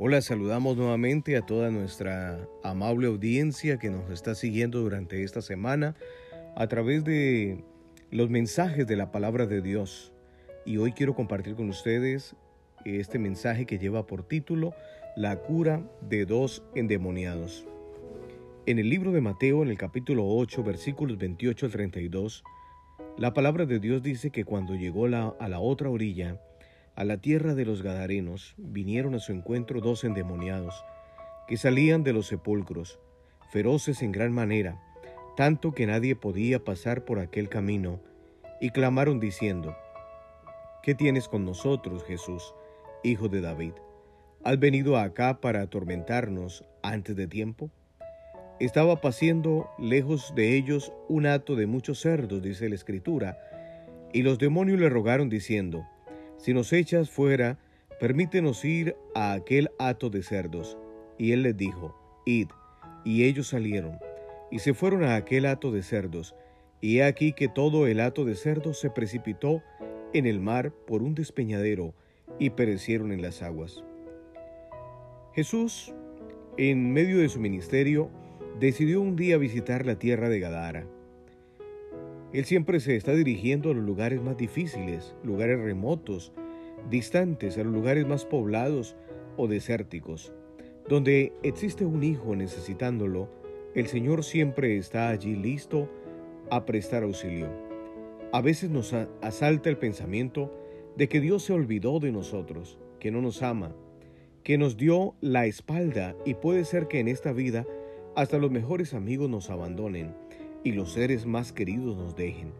Hola, saludamos nuevamente a toda nuestra amable audiencia que nos está siguiendo durante esta semana a través de los mensajes de la palabra de Dios. Y hoy quiero compartir con ustedes este mensaje que lleva por título La cura de dos endemoniados. En el libro de Mateo, en el capítulo 8, versículos 28 al 32, la palabra de Dios dice que cuando llegó a la otra orilla, a la tierra de los Gadarenos vinieron a su encuentro dos endemoniados, que salían de los sepulcros, feroces en gran manera, tanto que nadie podía pasar por aquel camino, y clamaron diciendo, ¿Qué tienes con nosotros, Jesús, hijo de David? ¿Has venido acá para atormentarnos antes de tiempo? Estaba paciendo lejos de ellos un hato de muchos cerdos, dice la Escritura, y los demonios le rogaron diciendo, si nos echas fuera, permítenos ir a aquel hato de cerdos. Y él les dijo, Id. Y ellos salieron, y se fueron a aquel hato de cerdos. Y he aquí que todo el hato de cerdos se precipitó en el mar por un despeñadero, y perecieron en las aguas. Jesús, en medio de su ministerio, decidió un día visitar la tierra de Gadara. Él siempre se está dirigiendo a los lugares más difíciles, lugares remotos, distantes, a los lugares más poblados o desérticos. Donde existe un hijo necesitándolo, el Señor siempre está allí listo a prestar auxilio. A veces nos asalta el pensamiento de que Dios se olvidó de nosotros, que no nos ama, que nos dio la espalda y puede ser que en esta vida hasta los mejores amigos nos abandonen y los seres más queridos nos dejen.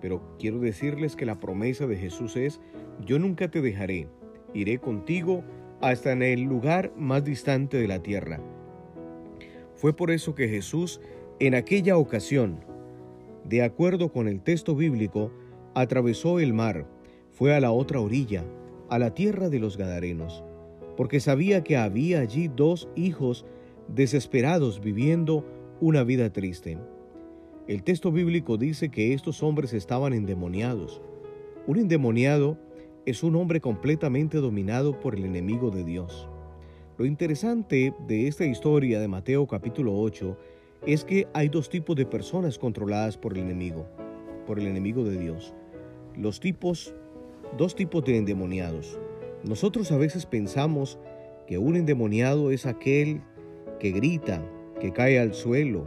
Pero quiero decirles que la promesa de Jesús es, yo nunca te dejaré, iré contigo hasta en el lugar más distante de la tierra. Fue por eso que Jesús, en aquella ocasión, de acuerdo con el texto bíblico, atravesó el mar, fue a la otra orilla, a la tierra de los Gadarenos, porque sabía que había allí dos hijos desesperados viviendo una vida triste. El texto bíblico dice que estos hombres estaban endemoniados. Un endemoniado es un hombre completamente dominado por el enemigo de Dios. Lo interesante de esta historia de Mateo capítulo 8 es que hay dos tipos de personas controladas por el enemigo, por el enemigo de Dios. Los tipos, dos tipos de endemoniados. Nosotros a veces pensamos que un endemoniado es aquel que grita, que cae al suelo,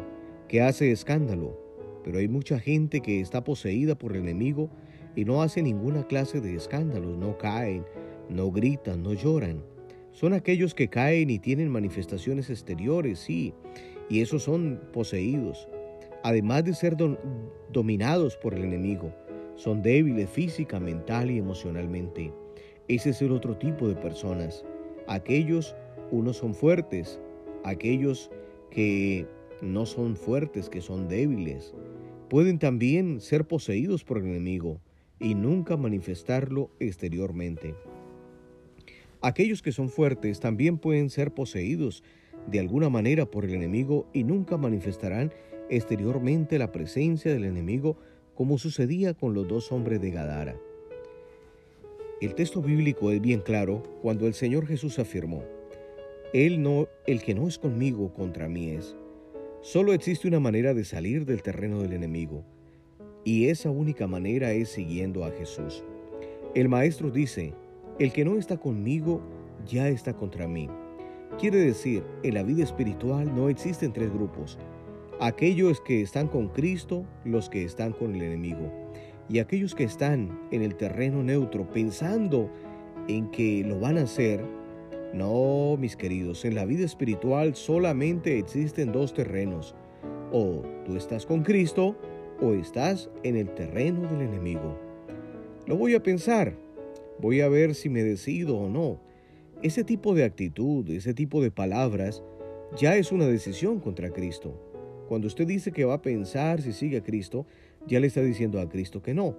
que hace escándalo pero hay mucha gente que está poseída por el enemigo y no hace ninguna clase de escándalos, no caen, no gritan, no lloran. Son aquellos que caen y tienen manifestaciones exteriores, sí, y esos son poseídos. Además de ser dominados por el enemigo, son débiles física, mental y emocionalmente. Ese es el otro tipo de personas. Aquellos, unos son fuertes, aquellos que no son fuertes, que son débiles. Pueden también ser poseídos por el enemigo y nunca manifestarlo exteriormente. Aquellos que son fuertes también pueden ser poseídos de alguna manera por el enemigo y nunca manifestarán exteriormente la presencia del enemigo como sucedía con los dos hombres de Gadara. El texto bíblico es bien claro cuando el Señor Jesús afirmó, Él no, el que no es conmigo contra mí es. Solo existe una manera de salir del terreno del enemigo, y esa única manera es siguiendo a Jesús. El Maestro dice, el que no está conmigo ya está contra mí. Quiere decir, en la vida espiritual no existen tres grupos. Aquellos que están con Cristo, los que están con el enemigo. Y aquellos que están en el terreno neutro pensando en que lo van a hacer, no, mis queridos, en la vida espiritual solamente existen dos terrenos. O tú estás con Cristo o estás en el terreno del enemigo. Lo voy a pensar, voy a ver si me decido o no. Ese tipo de actitud, ese tipo de palabras, ya es una decisión contra Cristo. Cuando usted dice que va a pensar si sigue a Cristo, ya le está diciendo a Cristo que no.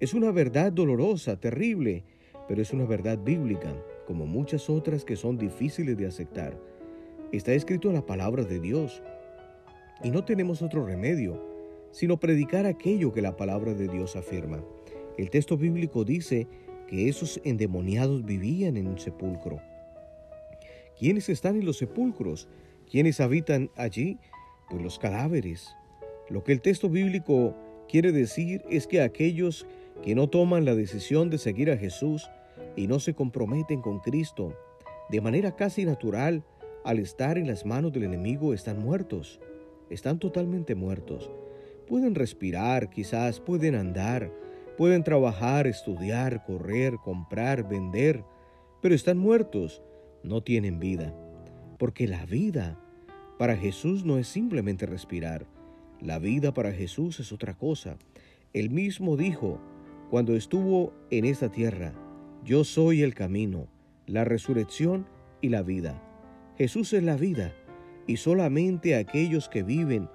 Es una verdad dolorosa, terrible, pero es una verdad bíblica como muchas otras que son difíciles de aceptar. Está escrito en la palabra de Dios. Y no tenemos otro remedio, sino predicar aquello que la palabra de Dios afirma. El texto bíblico dice que esos endemoniados vivían en un sepulcro. ¿Quiénes están en los sepulcros? ¿Quiénes habitan allí? Pues los cadáveres. Lo que el texto bíblico quiere decir es que aquellos que no toman la decisión de seguir a Jesús y no se comprometen con Cristo de manera casi natural, al estar en las manos del enemigo están muertos, están totalmente muertos. Pueden respirar, quizás pueden andar, pueden trabajar, estudiar, correr, comprar, vender, pero están muertos, no tienen vida. Porque la vida para Jesús no es simplemente respirar, la vida para Jesús es otra cosa. Él mismo dijo, cuando estuvo en esta tierra, yo soy el camino, la resurrección y la vida. Jesús es la vida y solamente aquellos que viven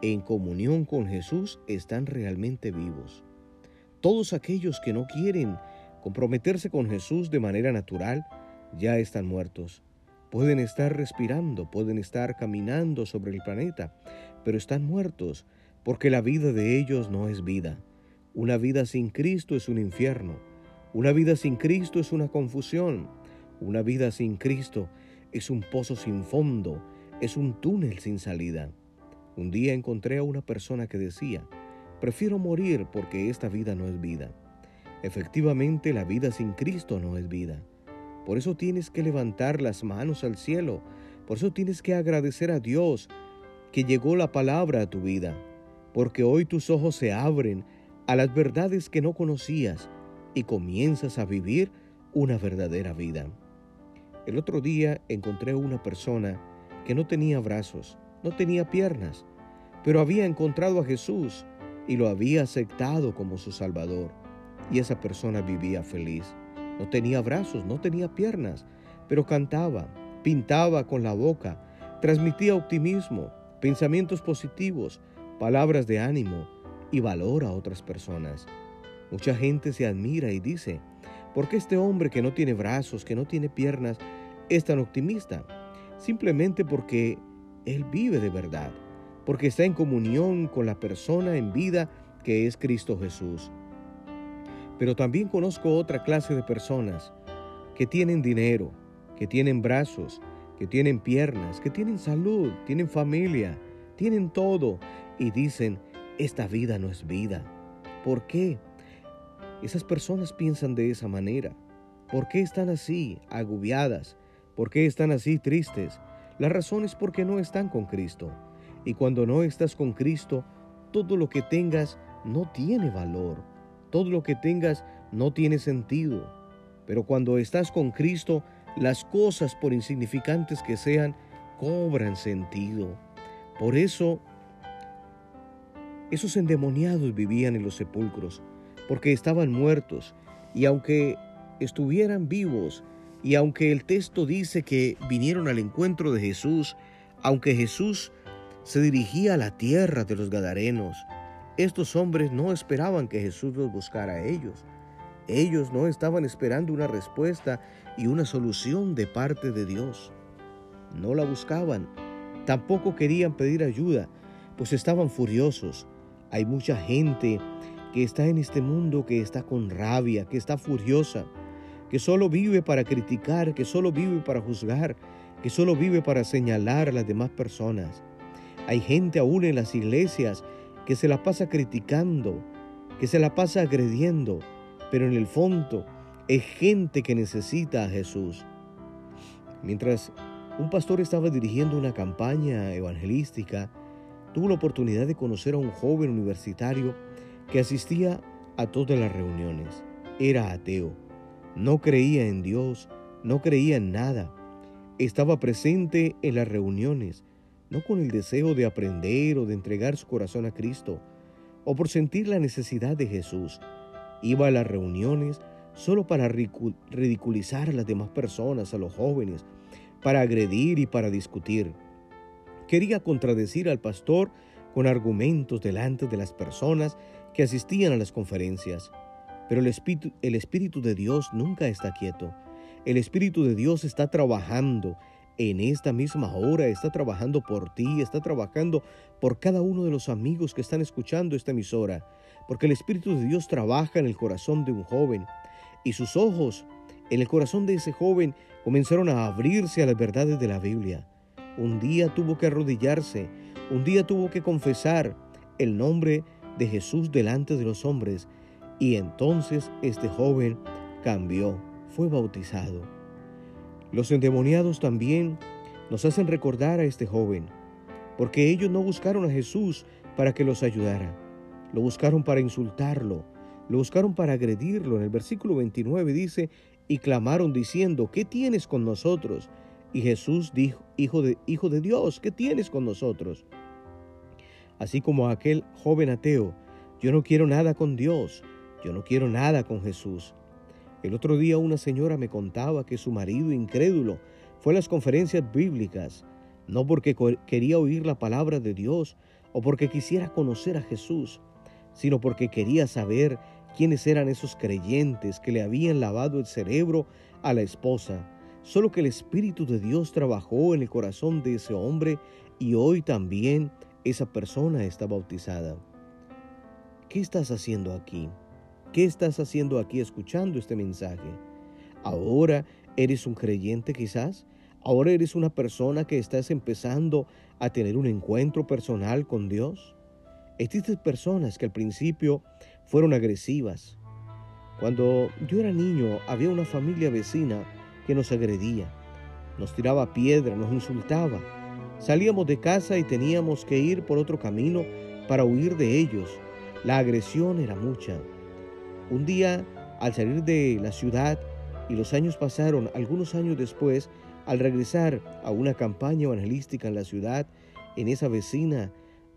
en comunión con Jesús están realmente vivos. Todos aquellos que no quieren comprometerse con Jesús de manera natural ya están muertos. Pueden estar respirando, pueden estar caminando sobre el planeta, pero están muertos porque la vida de ellos no es vida. Una vida sin Cristo es un infierno. Una vida sin Cristo es una confusión. Una vida sin Cristo es un pozo sin fondo, es un túnel sin salida. Un día encontré a una persona que decía, prefiero morir porque esta vida no es vida. Efectivamente, la vida sin Cristo no es vida. Por eso tienes que levantar las manos al cielo. Por eso tienes que agradecer a Dios que llegó la palabra a tu vida. Porque hoy tus ojos se abren a las verdades que no conocías y comienzas a vivir una verdadera vida. El otro día encontré una persona que no tenía brazos, no tenía piernas, pero había encontrado a Jesús y lo había aceptado como su Salvador. Y esa persona vivía feliz. No tenía brazos, no tenía piernas, pero cantaba, pintaba con la boca, transmitía optimismo, pensamientos positivos, palabras de ánimo, y valora a otras personas. Mucha gente se admira y dice, ¿por qué este hombre que no tiene brazos, que no tiene piernas, es tan optimista? Simplemente porque él vive de verdad, porque está en comunión con la persona en vida que es Cristo Jesús. Pero también conozco otra clase de personas que tienen dinero, que tienen brazos, que tienen piernas, que tienen salud, tienen familia, tienen todo y dicen, esta vida no es vida. ¿Por qué? Esas personas piensan de esa manera. ¿Por qué están así, agobiadas? ¿Por qué están así tristes? La razón es porque no están con Cristo. Y cuando no estás con Cristo, todo lo que tengas no tiene valor. Todo lo que tengas no tiene sentido. Pero cuando estás con Cristo, las cosas, por insignificantes que sean, cobran sentido. Por eso esos endemoniados vivían en los sepulcros porque estaban muertos y aunque estuvieran vivos y aunque el texto dice que vinieron al encuentro de Jesús, aunque Jesús se dirigía a la tierra de los Gadarenos, estos hombres no esperaban que Jesús los buscara a ellos. Ellos no estaban esperando una respuesta y una solución de parte de Dios. No la buscaban. Tampoco querían pedir ayuda, pues estaban furiosos. Hay mucha gente que está en este mundo que está con rabia, que está furiosa, que solo vive para criticar, que solo vive para juzgar, que solo vive para señalar a las demás personas. Hay gente aún en las iglesias que se la pasa criticando, que se la pasa agrediendo, pero en el fondo es gente que necesita a Jesús. Mientras un pastor estaba dirigiendo una campaña evangelística, tuvo la oportunidad de conocer a un joven universitario que asistía a todas las reuniones. Era ateo, no creía en Dios, no creía en nada. Estaba presente en las reuniones, no con el deseo de aprender o de entregar su corazón a Cristo, o por sentir la necesidad de Jesús. Iba a las reuniones solo para ridiculizar a las demás personas, a los jóvenes, para agredir y para discutir. Quería contradecir al pastor con argumentos delante de las personas que asistían a las conferencias. Pero el Espíritu, el Espíritu de Dios nunca está quieto. El Espíritu de Dios está trabajando en esta misma hora, está trabajando por ti, está trabajando por cada uno de los amigos que están escuchando esta emisora, porque el Espíritu de Dios trabaja en el corazón de un joven y sus ojos En el corazón de ese joven comenzaron a abrirse a las verdades de la Biblia. Un día tuvo que arrodillarse, un día tuvo que confesar el nombre de Jesús delante de los hombres y entonces este joven cambió, fue bautizado. Los endemoniados también nos hacen recordar a este joven, porque ellos no buscaron a Jesús para que los ayudara, lo buscaron para insultarlo, lo buscaron para agredirlo. En el versículo 29 dice, y clamaron diciendo, ¿qué tienes con nosotros? Y Jesús dijo, Hijo de, Hijo de Dios, ¿qué tienes con nosotros? Así como aquel joven ateo, yo no quiero nada con Dios, yo no quiero nada con Jesús. El otro día una señora me contaba que su marido incrédulo fue a las conferencias bíblicas, no porque quería oír la palabra de Dios o porque quisiera conocer a Jesús, sino porque quería saber quiénes eran esos creyentes que le habían lavado el cerebro a la esposa. Solo que el Espíritu de Dios trabajó en el corazón de ese hombre y hoy también esa persona está bautizada. ¿Qué estás haciendo aquí? ¿Qué estás haciendo aquí escuchando este mensaje? ¿Ahora eres un creyente quizás? ¿Ahora eres una persona que estás empezando a tener un encuentro personal con Dios? Existen personas que al principio fueron agresivas. Cuando yo era niño había una familia vecina que nos agredía, nos tiraba piedra, nos insultaba. Salíamos de casa y teníamos que ir por otro camino para huir de ellos. La agresión era mucha. Un día, al salir de la ciudad, y los años pasaron, algunos años después, al regresar a una campaña evangelística en la ciudad, en esa vecina,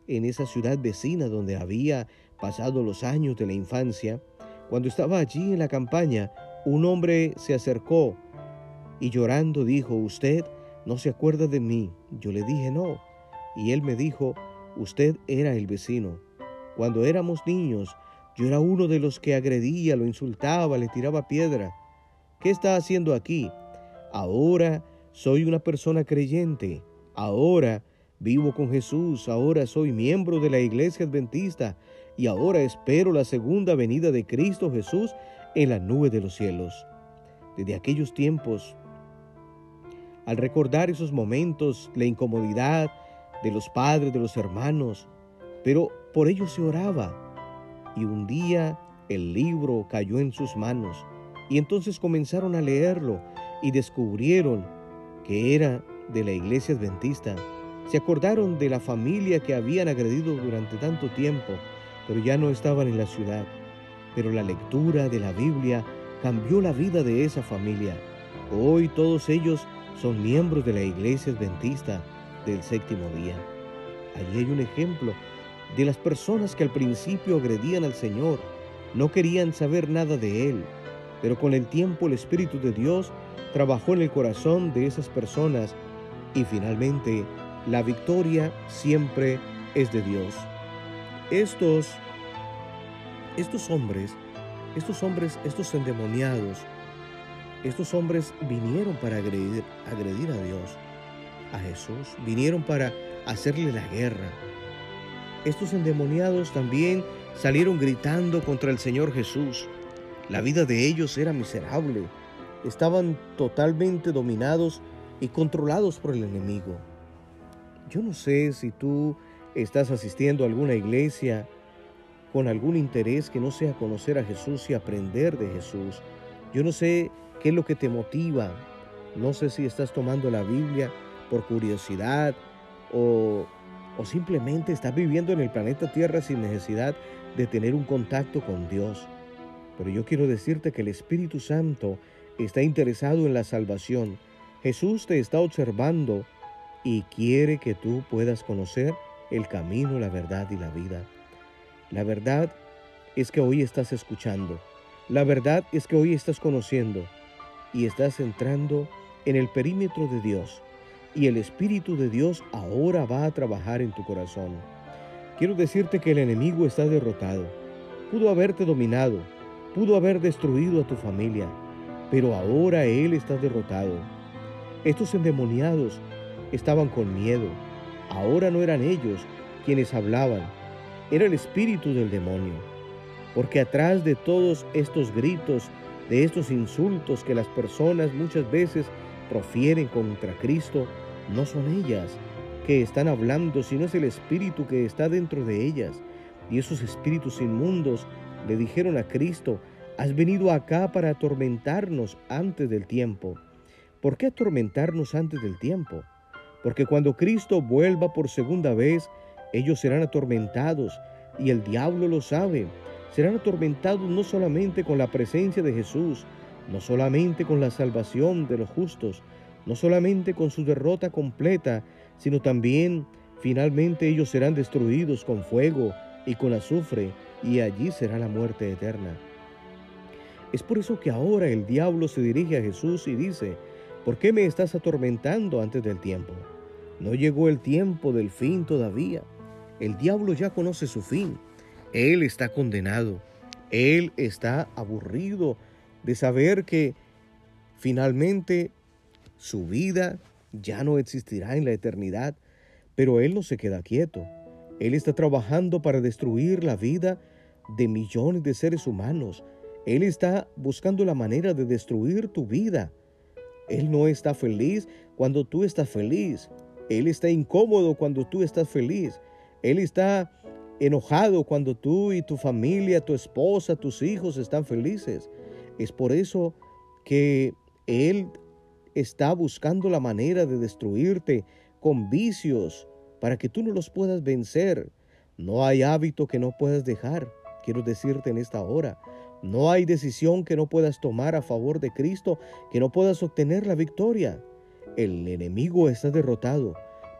en esa ciudad vecina donde había pasado los años de la infancia, cuando estaba allí en la campaña, un hombre se acercó y llorando dijo, ¿usted no se acuerda de mí? Yo le dije, no. Y él me dijo, usted era el vecino. Cuando éramos niños, yo era uno de los que agredía, lo insultaba, le tiraba piedra. ¿Qué está haciendo aquí? Ahora soy una persona creyente. Ahora vivo con Jesús. Ahora soy miembro de la iglesia adventista y ahora espero la segunda venida de Cristo Jesús en la nube de los cielos. Desde aquellos tiempos, al recordar esos momentos, la incomodidad de los padres, de los hermanos, pero por ellos se oraba. Y un día el libro cayó en sus manos y entonces comenzaron a leerlo y descubrieron que era de la iglesia adventista. Se acordaron de la familia que habían agredido durante tanto tiempo pero ya no estaban en la ciudad. Pero la lectura de la Biblia cambió la vida de esa familia. Hoy todos ellos son miembros de la iglesia adventista del séptimo día. Allí hay un ejemplo de las personas que al principio agredían al Señor, no querían saber nada de Él, pero con el tiempo el Espíritu de Dios trabajó en el corazón de esas personas y finalmente la victoria siempre es de Dios estos, estos hombres, estos hombres, estos endemoniados, estos hombres vinieron para agredir, a Dios, a Jesús, vinieron para hacerle la guerra. Estos endemoniados también salieron gritando contra el Señor Jesús. La vida de ellos era miserable. Estaban totalmente dominados y controlados por el enemigo. Yo no sé si tú estás asistiendo a alguna iglesia con algún interés que no sea conocer a Jesús y aprender de Jesús. Yo no sé qué es lo que te motiva. No sé si estás tomando la Biblia por curiosidad o, o simplemente estás viviendo en el planeta Tierra sin necesidad de tener un contacto con Dios. Pero yo quiero decirte que el Espíritu Santo está interesado en la salvación. Jesús te está observando y quiere que tú puedas conocer el camino, la verdad y la vida. La verdad es que hoy estás escuchando. La verdad es que hoy estás conociendo y estás entrando en el perímetro de Dios. Y el Espíritu de Dios ahora va a trabajar en tu corazón. Quiero decirte que el enemigo está derrotado. Pudo haberte dominado, pudo haber destruido a tu familia, pero ahora Él está derrotado. Estos endemoniados estaban con miedo, Ahora no eran ellos quienes hablaban, era el espíritu del demonio. Porque atrás de todos estos gritos de estos insultos que las personas muchas veces profieren contra Cristo, no son ellas que están hablando, sino es el espíritu que está dentro de ellas. Y esos espíritus inmundos le dijeron a Cristo, has venido acá para atormentarnos antes del tiempo. ¿Por qué atormentarnos antes del tiempo? Porque cuando Cristo vuelva por segunda vez, ellos serán atormentados y el diablo lo sabe. Serán atormentados no solamente con la presencia de Jesús, no solamente con la salvación de los justos, no solamente con su derrota completa, sino también finalmente ellos serán destruidos con fuego y con azufre, y allí será la muerte eterna. Es por eso que ahora el diablo se dirige a Jesús y dice, ¿por qué me estás atormentando antes del tiempo? No llegó el tiempo del fin todavía. El diablo ya conoce su fin. Él está condenado. Él está aburrido de saber que finalmente su vida ya no existirá en la eternidad, pero Él no se queda quieto. Él está trabajando para destruir la vida de millones de seres humanos. Él está buscando la manera de destruir tu vida. Él no está feliz cuando tú estás feliz. Él está incómodo cuando tú estás feliz. Él está enojado cuando tú y tu familia, tu esposa, tus hijos están felices. Es por eso que Él está buscando la manera de destruirte con vicios para que tú no los puedas vencer. No hay hábito que no puedas dejar, quiero decirte en esta hora. No hay decisión que no puedas tomar a favor de Cristo, que no puedas obtener la victoria. El enemigo está derrotado.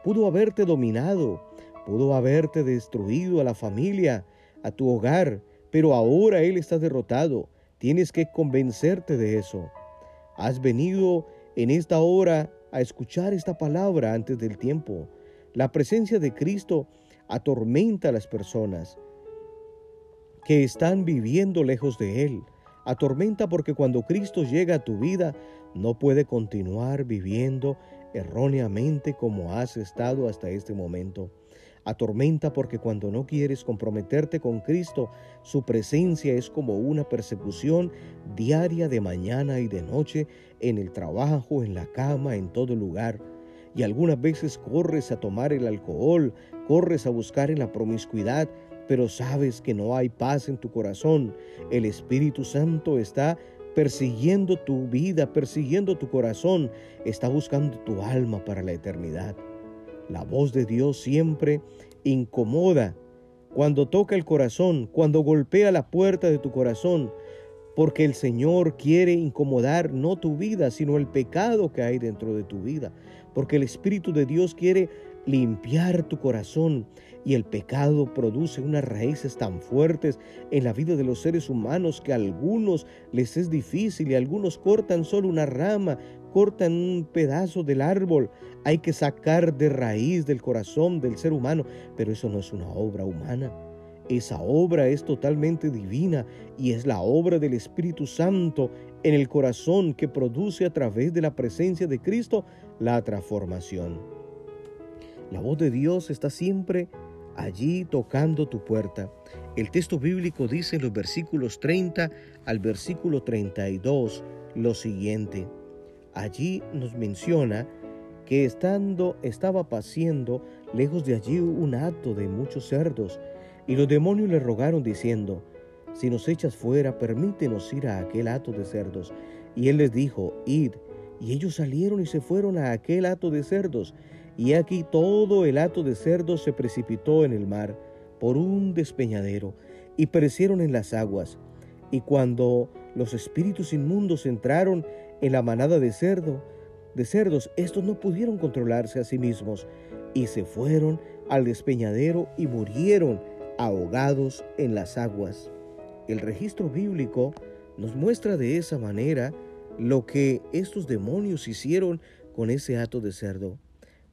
Pudo haberte dominado, pudo haberte destruido a la familia, a tu hogar, pero ahora Él está derrotado. Tienes que convencerte de eso. Has venido en esta hora a escuchar esta palabra antes del tiempo. La presencia de Cristo atormenta a las personas que están viviendo lejos de Él. Atormenta porque cuando Cristo llega a tu vida no puede continuar viviendo erróneamente como has estado hasta este momento. Atormenta porque cuando no quieres comprometerte con Cristo, su presencia es como una persecución diaria de mañana y de noche, en el trabajo, en la cama, en todo lugar. Y algunas veces corres a tomar el alcohol, corres a buscar en la promiscuidad, pero sabes que no hay paz en tu corazón. El Espíritu Santo está persiguiendo tu vida, persiguiendo tu corazón, está buscando tu alma para la eternidad. La voz de Dios siempre incomoda. Cuando toca el corazón, cuando golpea la puerta de tu corazón, porque el Señor quiere incomodar no tu vida, sino el pecado que hay dentro de tu vida, porque el Espíritu de Dios quiere limpiar tu corazón y el pecado produce unas raíces tan fuertes en la vida de los seres humanos que a algunos les es difícil y algunos cortan solo una rama, cortan un pedazo del árbol. Hay que sacar de raíz del corazón del ser humano, pero eso no es una obra humana. Esa obra es totalmente divina y es la obra del Espíritu Santo en el corazón que produce a través de la presencia de Cristo la transformación. La voz de Dios está siempre allí tocando tu puerta. El texto bíblico dice en los versículos 30 al versículo 32 lo siguiente. Allí nos menciona que estando estaba paciendo lejos de allí un hato de muchos cerdos, y los demonios le rogaron diciendo, si nos echas fuera, permítenos ir a aquel hato de cerdos. Y él les dijo, id. Y ellos salieron y se fueron a aquel hato de cerdos, y aquí todo el hato de cerdos se precipitó en el mar por un despeñadero y perecieron en las aguas. Y cuando los espíritus inmundos entraron en la manada de cerdo, de cerdos, estos no pudieron controlarse a sí mismos y se fueron al despeñadero y murieron ahogados en las aguas. El registro bíblico nos muestra de esa manera lo que estos demonios hicieron con ese hato de cerdo.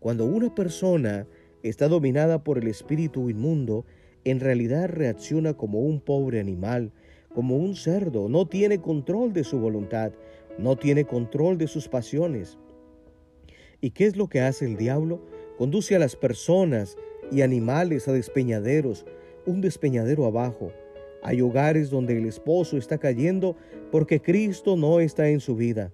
Cuando una persona está dominada por el espíritu inmundo, en realidad reacciona como un pobre animal, como un cerdo, no tiene control de su voluntad, no tiene control de sus pasiones. ¿Y qué es lo que hace el diablo? Conduce a las personas y animales a despeñaderos, un despeñadero abajo, Hay hogares donde el esposo está cayendo porque Cristo no está en su vida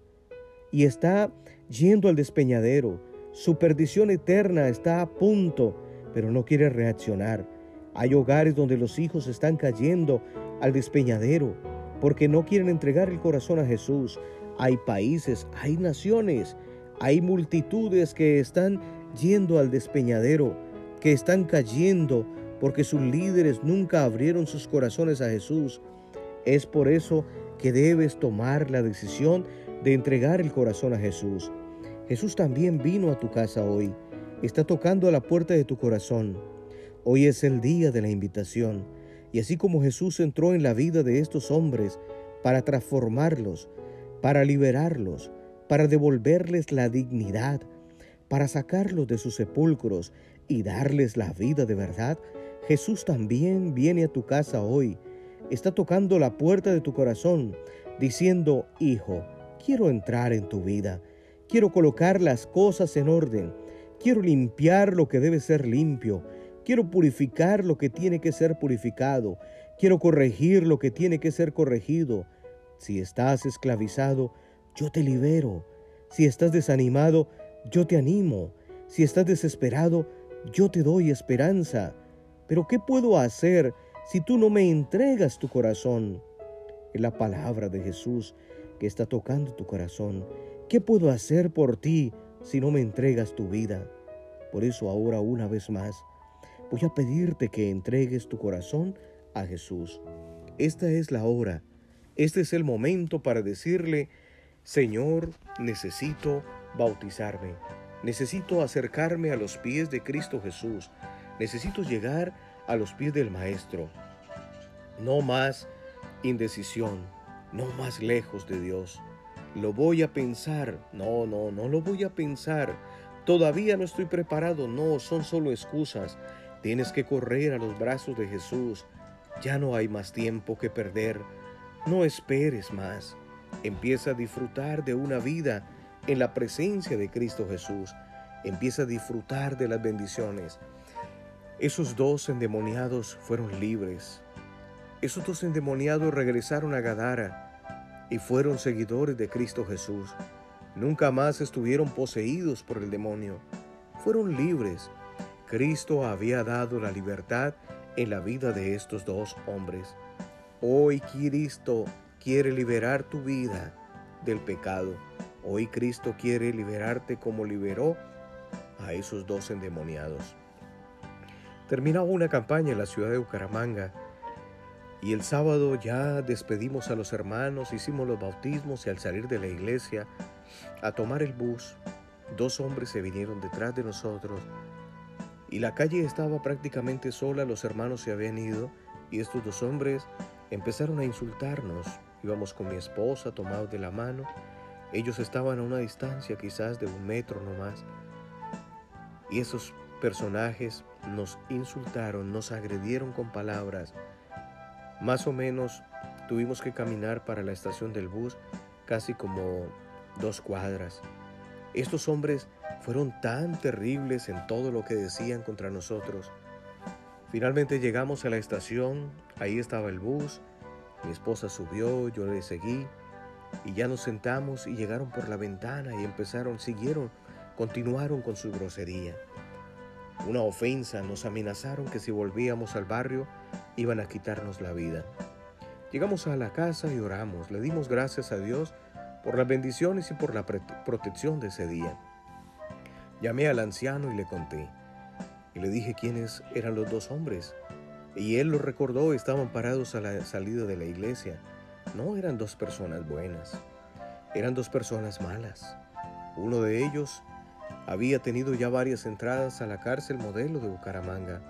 y está yendo al despeñadero. Su perdición eterna está a punto, pero no quiere reaccionar. Hay hogares donde los hijos están cayendo al despeñadero porque no quieren entregar el corazón a Jesús. Hay países, hay naciones, hay multitudes que están yendo al despeñadero, que están cayendo porque sus líderes nunca abrieron sus corazones a Jesús. Es por eso que debes tomar la decisión de entregar el corazón a Jesús. Jesús también vino a tu casa hoy. Está tocando a la puerta de tu corazón. Hoy es el día de la invitación. Y así como Jesús entró en la vida de estos hombres para transformarlos, para liberarlos, para devolverles la dignidad, para sacarlos de sus sepulcros y darles la vida de verdad, Jesús también viene a tu casa hoy. Está tocando la puerta de tu corazón, diciendo, Hijo, quiero entrar en tu vida. Quiero colocar las cosas en orden. Quiero limpiar lo que debe ser limpio. Quiero purificar lo que tiene que ser purificado. Quiero corregir lo que tiene que ser corregido. Si estás esclavizado, yo te libero. Si estás desanimado, yo te animo. Si estás desesperado, yo te doy esperanza. Pero ¿qué puedo hacer si tú no me entregas tu corazón? Es la palabra de Jesús que está tocando tu corazón. ¿Qué puedo hacer por ti si no me entregas tu vida? Por eso ahora una vez más voy a pedirte que entregues tu corazón a Jesús. Esta es la hora, este es el momento para decirle, Señor, necesito bautizarme, necesito acercarme a los pies de Cristo Jesús, Necesito llegar a los pies del Maestro. No más indecisión, no más lejos de Dios. Lo voy a pensar. No, no, no lo voy a pensar. Todavía no estoy preparado. No, son solo excusas. Tienes que correr a los brazos de Jesús. Ya no hay más tiempo que perder. No esperes más. Empieza a disfrutar de una vida en la presencia de Cristo Jesús. Empieza a disfrutar de las bendiciones. Esos dos endemoniados fueron libres. Esos dos endemoniados regresaron a Gadara y fueron seguidores de Cristo Jesús. Nunca más estuvieron poseídos por el demonio. Fueron libres. Cristo había dado la libertad en la vida de estos dos hombres. Hoy Cristo quiere liberar tu vida del pecado. Hoy Cristo quiere liberarte como liberó a esos dos endemoniados. Terminaba una campaña en la ciudad de Bucaramanga y el sábado ya despedimos a los hermanos, hicimos los bautismos y al salir de la iglesia a tomar el bus, dos hombres se vinieron detrás de nosotros y la calle estaba prácticamente sola, los hermanos se habían ido y estos dos hombres empezaron a insultarnos. Íbamos con mi esposa tomados de la mano, ellos estaban a una distancia quizás de un metro no más y esos personajes nos insultaron, nos agredieron con palabras. Más o menos tuvimos que caminar para la estación del bus casi como dos cuadras. Estos hombres fueron tan terribles en todo lo que decían contra nosotros. Finalmente llegamos a la estación, ahí estaba el bus, mi esposa subió, yo le seguí y ya nos sentamos y llegaron por la ventana y empezaron, siguieron, continuaron con su grosería una ofensa, nos amenazaron que si volvíamos al barrio iban a quitarnos la vida. Llegamos a la casa y oramos, le dimos gracias a Dios por las bendiciones y por la protección de ese día. Llamé al anciano y le conté, y le dije quiénes eran los dos hombres, y él lo recordó, estaban parados a la salida de la iglesia. No eran dos personas buenas, eran dos personas malas. Uno de ellos había tenido ya varias entradas a la cárcel modelo de Bucaramanga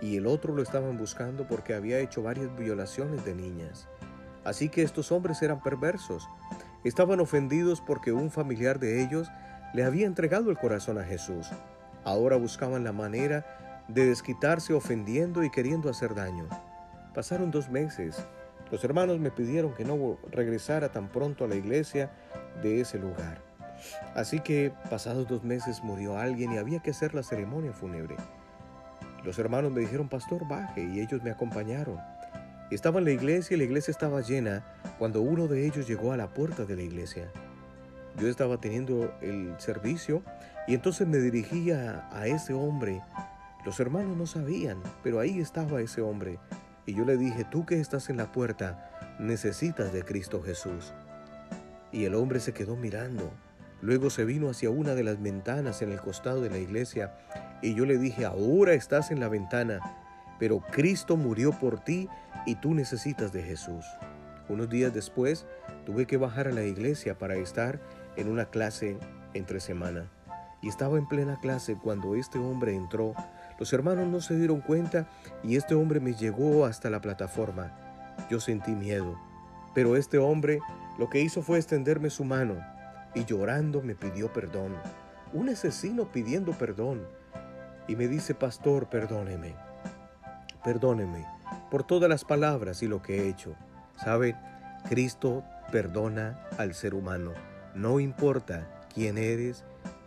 y el otro lo estaban buscando porque había hecho varias violaciones de niñas. Así que estos hombres eran perversos. Estaban ofendidos porque un familiar de ellos le había entregado el corazón a Jesús. Ahora buscaban la manera de desquitarse ofendiendo y queriendo hacer daño. Pasaron dos meses. Los hermanos me pidieron que no regresara tan pronto a la iglesia de ese lugar. Así que pasados dos meses murió alguien y había que hacer la ceremonia fúnebre. Los hermanos me dijeron, pastor, baje, y ellos me acompañaron. Estaba en la iglesia y la iglesia estaba llena cuando uno de ellos llegó a la puerta de la iglesia. Yo estaba teniendo el servicio y entonces me dirigía a ese hombre. Los hermanos no sabían, pero ahí estaba ese hombre. Y yo le dije, tú que estás en la puerta, necesitas de Cristo Jesús. Y el hombre se quedó mirando. Luego se vino hacia una de las ventanas en el costado de la iglesia y yo le dije, ahora estás en la ventana, pero Cristo murió por ti y tú necesitas de Jesús. Unos días después tuve que bajar a la iglesia para estar en una clase entre semana. Y estaba en plena clase cuando este hombre entró. Los hermanos no se dieron cuenta y este hombre me llegó hasta la plataforma. Yo sentí miedo, pero este hombre lo que hizo fue extenderme su mano y llorando me pidió perdón. Un asesino pidiendo perdón. Y me dice, pastor, perdóneme. Perdóneme por todas las palabras y lo que he hecho. ¿Sabe? Cristo perdona al ser humano. No importa quién eres,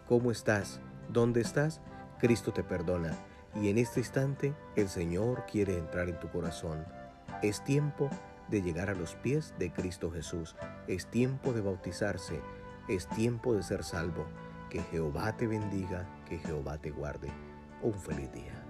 cómo estás, dónde estás, Cristo te perdona. Y en este instante el Señor quiere entrar en tu corazón. Es tiempo de llegar a los pies de Cristo Jesús. Es tiempo de bautizarse es tiempo de ser salvo. Que Jehová te bendiga, que Jehová te guarde. Un feliz día.